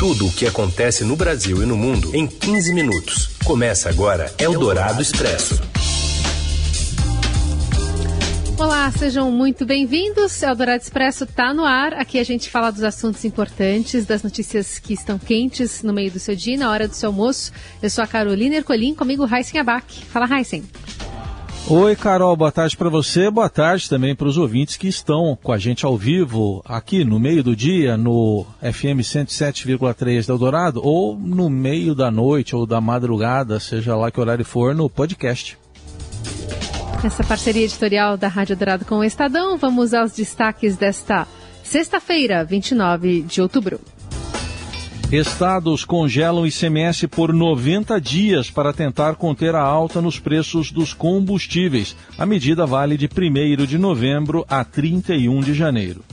Tudo o que acontece no Brasil e no mundo em 15 minutos. Começa agora Eldorado Expresso. Olá, sejam muito bem-vindos. Eldorado Expresso está no ar. Aqui a gente fala dos assuntos importantes, das notícias que estão quentes no meio do seu dia, na hora do seu almoço. Eu sou a Carolina Ercolim, comigo Heisen Abac. Fala, Heisen. Oi, Carol, boa tarde para você, boa tarde também para os ouvintes que estão com a gente ao vivo aqui no meio do dia no FM 107,3 da Eldorado ou no meio da noite ou da madrugada, seja lá que horário for, no podcast. Essa parceria editorial da Rádio Dourado com o Estadão, vamos aos destaques desta sexta-feira, 29 de outubro. Estados congelam ICMS por 90 dias para tentar conter a alta nos preços dos combustíveis. A medida vale de 1 de novembro a 31 de janeiro.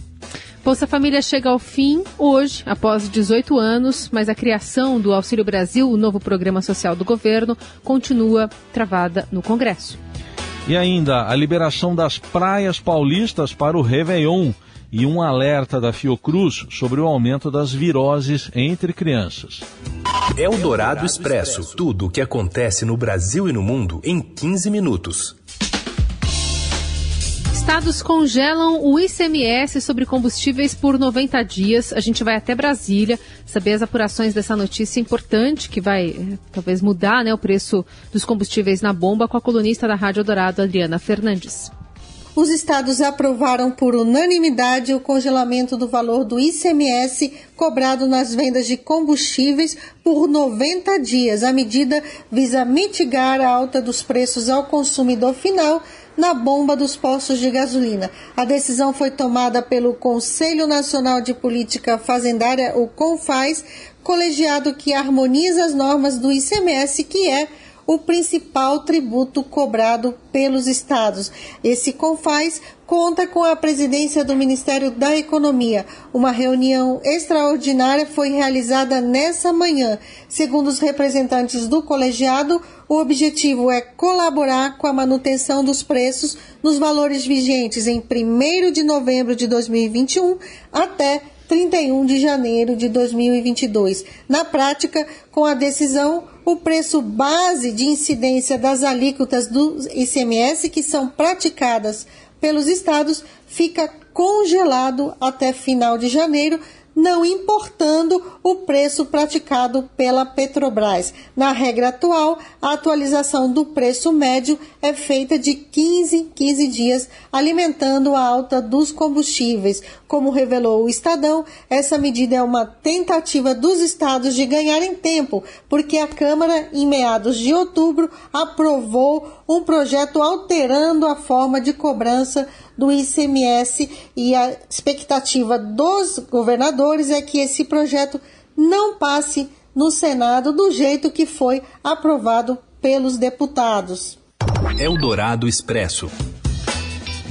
Bolsa Família chega ao fim hoje, após 18 anos, mas a criação do Auxílio Brasil, o novo programa social do governo, continua travada no Congresso. E ainda a liberação das praias paulistas para o Réveillon e um alerta da Fiocruz sobre o aumento das viroses entre crianças. É o Dourado Expresso. Tudo o que acontece no Brasil e no mundo em 15 minutos. Estados congelam o ICMS sobre combustíveis por 90 dias. A gente vai até Brasília saber as apurações dessa notícia importante que vai eh, talvez mudar né, o preço dos combustíveis na bomba com a colunista da Rádio Dourado, Adriana Fernandes os estados aprovaram por unanimidade o congelamento do valor do ICMS cobrado nas vendas de combustíveis por 90 dias. A medida visa mitigar a alta dos preços ao consumidor final na bomba dos postos de gasolina. A decisão foi tomada pelo Conselho Nacional de Política Fazendária, o CONFAS, colegiado que harmoniza as normas do ICMS, que é o principal tributo cobrado pelos estados. Esse CONFAS conta com a presidência do Ministério da Economia. Uma reunião extraordinária foi realizada nessa manhã. Segundo os representantes do colegiado, o objetivo é colaborar com a manutenção dos preços nos valores vigentes em 1 de novembro de 2021 até 31 de janeiro de 2022. Na prática, com a decisão, o preço base de incidência das alíquotas do ICMS que são praticadas pelos estados fica congelado até final de janeiro, não importando o preço praticado pela Petrobras. Na regra atual, a atualização do preço médio é feita de 15 em 15 dias, alimentando a alta dos combustíveis. Como revelou o Estadão, essa medida é uma tentativa dos estados de ganharem tempo, porque a Câmara, em meados de outubro, aprovou um projeto alterando a forma de cobrança do ICMS e a expectativa dos governadores é que esse projeto não passe no Senado do jeito que foi aprovado pelos deputados. Eldorado Expresso.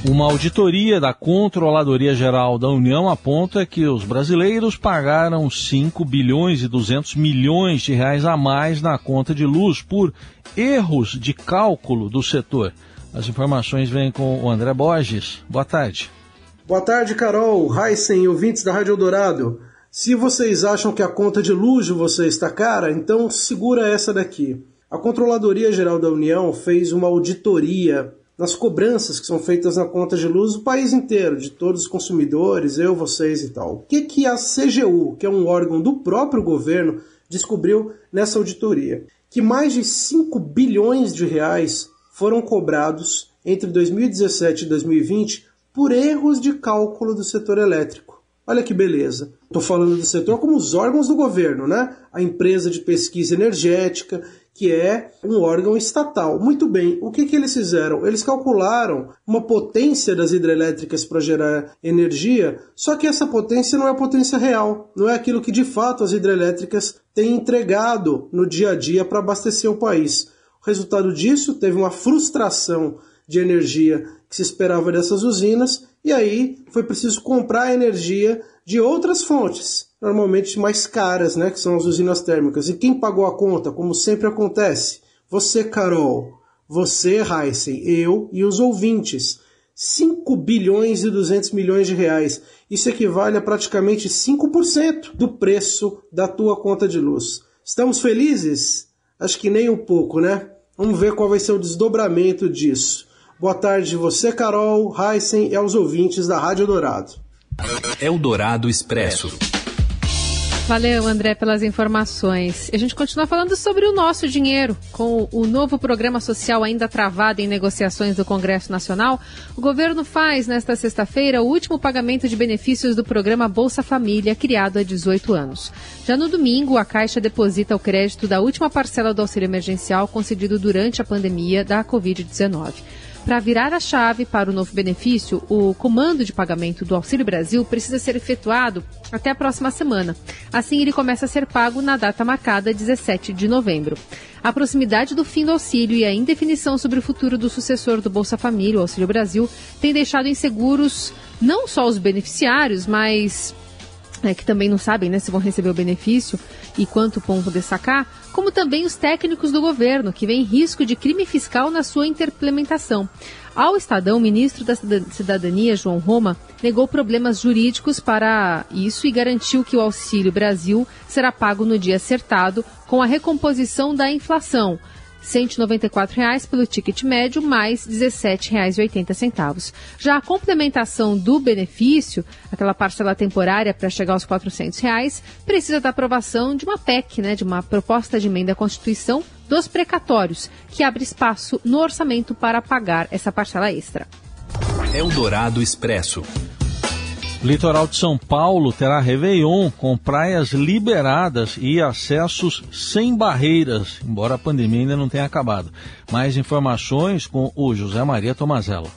Uma auditoria da Controladoria Geral da União aponta que os brasileiros pagaram 5 bilhões e 200 milhões de reais a mais na conta de luz por erros de cálculo do setor. As informações vêm com o André Borges. Boa tarde. Boa tarde, Carol, Heisen, ouvintes da Rádio Eldorado. Se vocês acham que a conta de luz de vocês está cara, então segura essa daqui. A Controladoria Geral da União fez uma auditoria nas cobranças que são feitas na conta de luz do país inteiro, de todos os consumidores, eu, vocês e tal. O que, que a CGU, que é um órgão do próprio governo, descobriu nessa auditoria? Que mais de 5 bilhões de reais foram cobrados entre 2017 e 2020 por erros de cálculo do setor elétrico. Olha que beleza. Estou falando do setor como os órgãos do governo, né? A empresa de pesquisa energética, que é um órgão estatal. Muito bem, o que, que eles fizeram? Eles calcularam uma potência das hidrelétricas para gerar energia, só que essa potência não é a potência real, não é aquilo que de fato as hidrelétricas têm entregado no dia a dia para abastecer o país. Resultado disso, teve uma frustração de energia que se esperava dessas usinas, e aí foi preciso comprar energia de outras fontes, normalmente mais caras, né, que são as usinas térmicas. E quem pagou a conta, como sempre acontece? Você, Carol, você, Heisen, eu e os ouvintes. 5 bilhões e 200 milhões de reais. Isso equivale a praticamente 5% do preço da tua conta de luz. Estamos felizes? Acho que nem um pouco, né? Vamos ver qual vai ser o desdobramento disso. Boa tarde você, Carol, Heisen e aos ouvintes da Rádio Dourado. Eldorado Expresso. Valeu, André, pelas informações. A gente continua falando sobre o nosso dinheiro. Com o novo programa social ainda travado em negociações do Congresso Nacional, o governo faz, nesta sexta-feira, o último pagamento de benefícios do programa Bolsa Família, criado há 18 anos. Já no domingo, a Caixa deposita o crédito da última parcela do auxílio emergencial concedido durante a pandemia da Covid-19. Para virar a chave para o novo benefício, o comando de pagamento do Auxílio Brasil precisa ser efetuado até a próxima semana. Assim, ele começa a ser pago na data marcada, 17 de novembro. A proximidade do fim do auxílio e a indefinição sobre o futuro do sucessor do Bolsa Família, o Auxílio Brasil, tem deixado inseguros não só os beneficiários, mas é, que também não sabem né, se vão receber o benefício e quanto vão poder sacar, como também os técnicos do governo, que vêem risco de crime fiscal na sua implementação. Ao Estadão, o ministro da Cidadania, João Roma, negou problemas jurídicos para isso e garantiu que o Auxílio Brasil será pago no dia acertado com a recomposição da inflação, R$ 194,00 pelo ticket médio, mais R$ 17,80. Já a complementação do benefício, aquela parcela temporária para chegar aos 400 reais, precisa da aprovação de uma PEC, né, de uma proposta de emenda à Constituição dos precatórios, que abre espaço no orçamento para pagar essa parcela extra. Eldorado Expresso. Litoral de São Paulo terá Réveillon com praias liberadas e acessos sem barreiras, embora a pandemia ainda não tenha acabado. Mais informações com o José Maria Tomazella.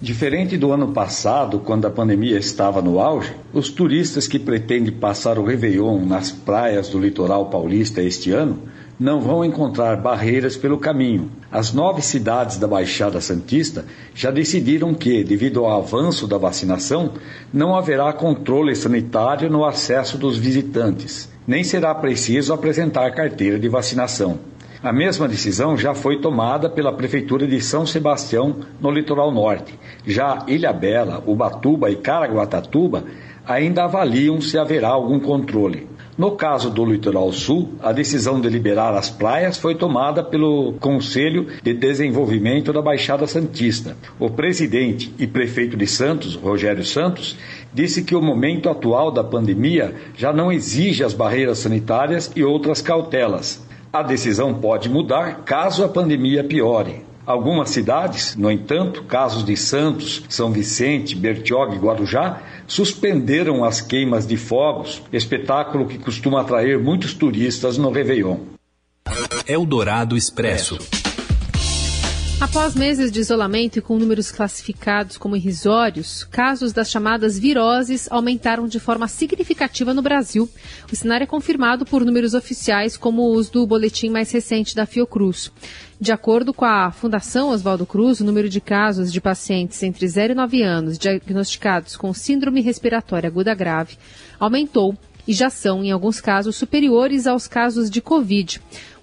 Diferente do ano passado, quando a pandemia estava no auge, os turistas que pretendem passar o Réveillon nas praias do litoral paulista este ano não vão encontrar barreiras pelo caminho. As nove cidades da Baixada Santista já decidiram que, devido ao avanço da vacinação, não haverá controle sanitário no acesso dos visitantes, nem será preciso apresentar carteira de vacinação. A mesma decisão já foi tomada pela Prefeitura de São Sebastião, no litoral norte. Já Ilha Bela, Ubatuba e Caraguatatuba ainda avaliam se haverá algum controle. No caso do Litoral Sul, a decisão de liberar as praias foi tomada pelo Conselho de Desenvolvimento da Baixada Santista. O presidente e prefeito de Santos, Rogério Santos, disse que o momento atual da pandemia já não exige as barreiras sanitárias e outras cautelas. A decisão pode mudar caso a pandemia piore. Algumas cidades, no entanto, casos de Santos, São Vicente, Bertioga e Guarujá, suspenderam as queimas de fogos, espetáculo que costuma atrair muitos turistas no Réveillon. Eldorado Expresso. Após meses de isolamento e com números classificados como irrisórios, casos das chamadas viroses aumentaram de forma significativa no Brasil. O cenário é confirmado por números oficiais, como os do boletim mais recente da Fiocruz. De acordo com a Fundação Oswaldo Cruz, o número de casos de pacientes entre 0 e 9 anos diagnosticados com síndrome respiratória aguda grave aumentou e já são, em alguns casos, superiores aos casos de Covid.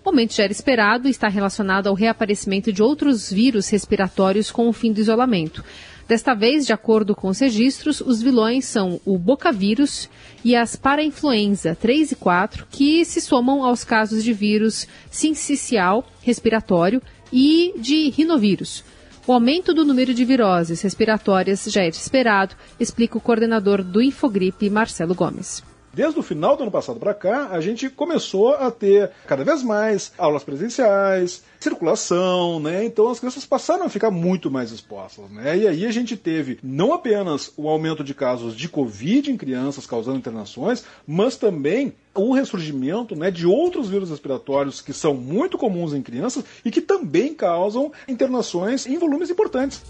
O aumento já era esperado e está relacionado ao reaparecimento de outros vírus respiratórios com o fim do isolamento. Desta vez, de acordo com os registros, os vilões são o bocavírus e as parainfluenza 3 e 4, que se somam aos casos de vírus sincicial respiratório e de rinovírus. O aumento do número de viroses respiratórias já é esperado, explica o coordenador do Infogripe, Marcelo Gomes. Desde o final do ano passado para cá, a gente começou a ter cada vez mais aulas presenciais, circulação, né? Então as crianças passaram a ficar muito mais expostas, né? E aí a gente teve não apenas o aumento de casos de Covid em crianças causando internações, mas também o ressurgimento né, de outros vírus respiratórios que são muito comuns em crianças e que também causam internações em volumes importantes.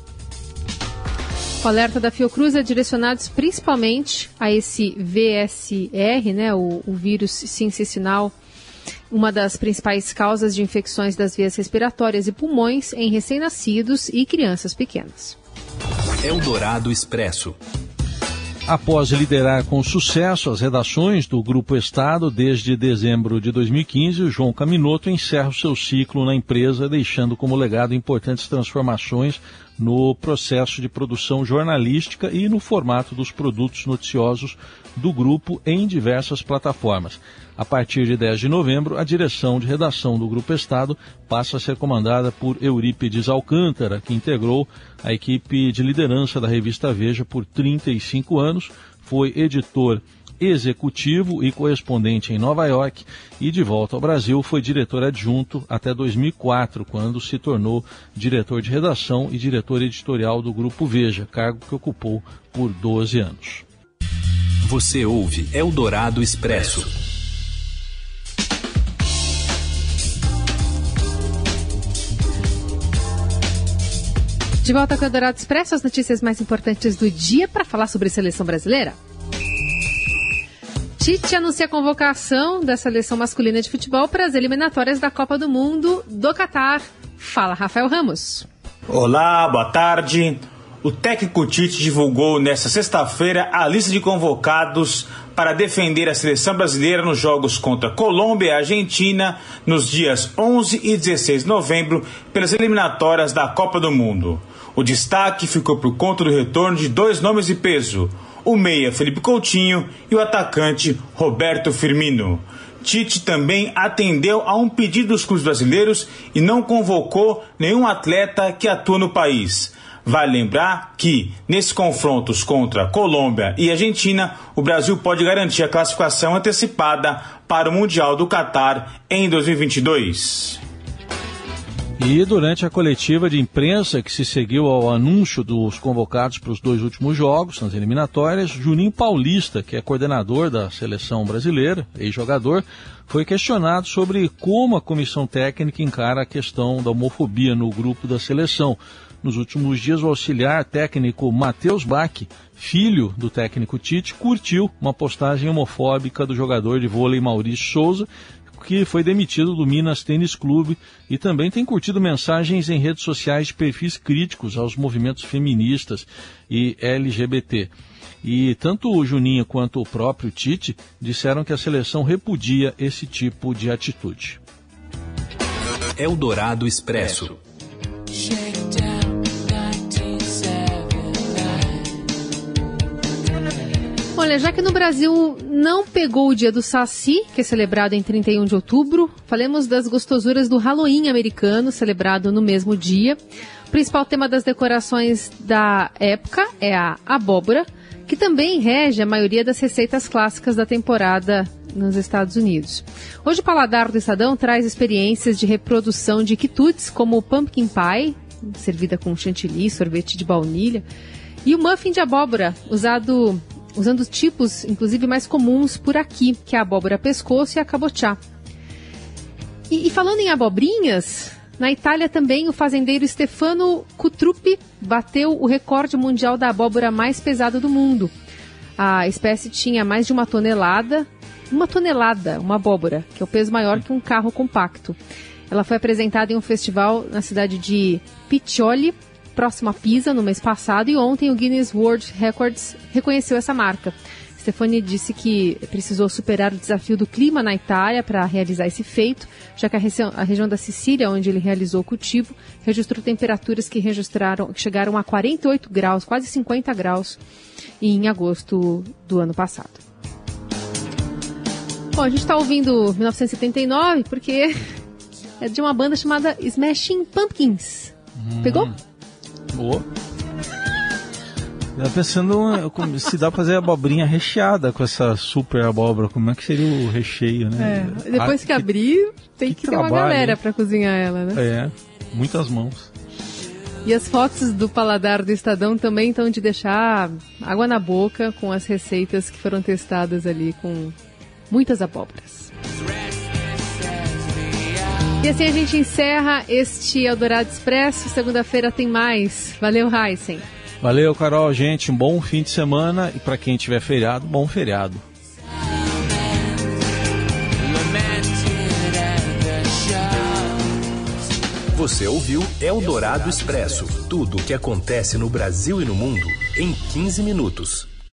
O alerta da Fiocruz é direcionado principalmente a esse VSR, né, o, o vírus sincicial, uma das principais causas de infecções das vias respiratórias e pulmões em recém-nascidos e crianças pequenas. Eldorado Expresso. Após liderar com sucesso as redações do Grupo Estado desde dezembro de 2015, o João Caminoto encerra o seu ciclo na empresa, deixando como legado importantes transformações no processo de produção jornalística e no formato dos produtos noticiosos do grupo em diversas plataformas. A partir de 10 de novembro, a direção de redação do Grupo Estado passa a ser comandada por Eurípides Alcântara, que integrou a equipe de liderança da revista Veja por 35 anos, foi editor executivo e correspondente em Nova York e de volta ao Brasil foi diretor adjunto até 2004, quando se tornou diretor de redação e diretor editorial do Grupo Veja, cargo que ocupou por 12 anos. Você ouve Eldorado Expresso. De volta com o Eldorado Expresso, as notícias mais importantes do dia para falar sobre a seleção brasileira. Tite anuncia a convocação da seleção masculina de futebol para as eliminatórias da Copa do Mundo do Catar. Fala, Rafael Ramos. Olá, boa tarde. O técnico Tite divulgou nesta sexta-feira a lista de convocados para defender a seleção brasileira nos jogos contra Colômbia e Argentina nos dias 11 e 16 de novembro pelas eliminatórias da Copa do Mundo. O destaque ficou por conta do retorno de dois nomes de peso, o meia Felipe Coutinho e o atacante Roberto Firmino. Tite também atendeu a um pedido dos clubes brasileiros e não convocou nenhum atleta que atua no país. Vale lembrar que, nesses confrontos contra Colômbia e Argentina, o Brasil pode garantir a classificação antecipada para o Mundial do Catar em 2022. E durante a coletiva de imprensa que se seguiu ao anúncio dos convocados para os dois últimos jogos, nas eliminatórias, Juninho Paulista, que é coordenador da seleção brasileira, ex-jogador, foi questionado sobre como a comissão técnica encara a questão da homofobia no grupo da seleção. Nos últimos dias, o auxiliar técnico Matheus Bach, filho do técnico Tite, curtiu uma postagem homofóbica do jogador de vôlei Maurício Souza, que foi demitido do Minas Tênis Clube e também tem curtido mensagens em redes sociais de perfis críticos aos movimentos feministas e LGBT. E tanto o Juninho quanto o próprio Tite disseram que a seleção repudia esse tipo de atitude. Eldorado Expresso. Olha, já que no Brasil não pegou o dia do Saci, que é celebrado em 31 de outubro, falemos das gostosuras do Halloween americano, celebrado no mesmo dia. O principal tema das decorações da época é a abóbora, que também rege a maioria das receitas clássicas da temporada nos Estados Unidos. Hoje o Paladar do Estadão traz experiências de reprodução de quitutes, como o pumpkin pie, servida com chantilly, sorvete de baunilha, e o muffin de abóbora, usado usando tipos, inclusive, mais comuns por aqui, que é a abóbora pescoço e a cabochá. E, e falando em abobrinhas, na Itália também o fazendeiro Stefano Cutrupi bateu o recorde mundial da abóbora mais pesada do mundo. A espécie tinha mais de uma tonelada, uma tonelada, uma abóbora, que é o peso maior que um carro compacto. Ela foi apresentada em um festival na cidade de Piccioli, próximo a Pisa no mês passado e ontem o Guinness World Records reconheceu essa marca. Stefani disse que precisou superar o desafio do clima na Itália para realizar esse feito, já que a, região, a região da Sicília, onde ele realizou o cultivo, registrou temperaturas que registraram, que chegaram a 48 graus, quase 50 graus, em agosto do ano passado. Bom, a gente está ouvindo 1979 porque é de uma banda chamada Smashing Pumpkins. Hum. Pegou? Boa. Eu pensando se dá pra fazer abobrinha recheada com essa super abóbora, como é que seria o recheio, né? É, depois ah, que, abrir, tem que, que ter trabalho, uma galera para cozinhar ela, né? É, muitas mãos. E as fotos do paladar do Estadão também estão de deixar água na boca com as receitas que foram testadas ali com muitas abóboras. E assim a gente encerra este Eldorado Expresso. Segunda-feira tem mais. Valeu, Heisen. Valeu, Carol. Gente, um bom fim de semana. E para quem tiver feriado, bom feriado. Você ouviu Eldorado Expresso tudo o que acontece no Brasil e no mundo em 15 minutos.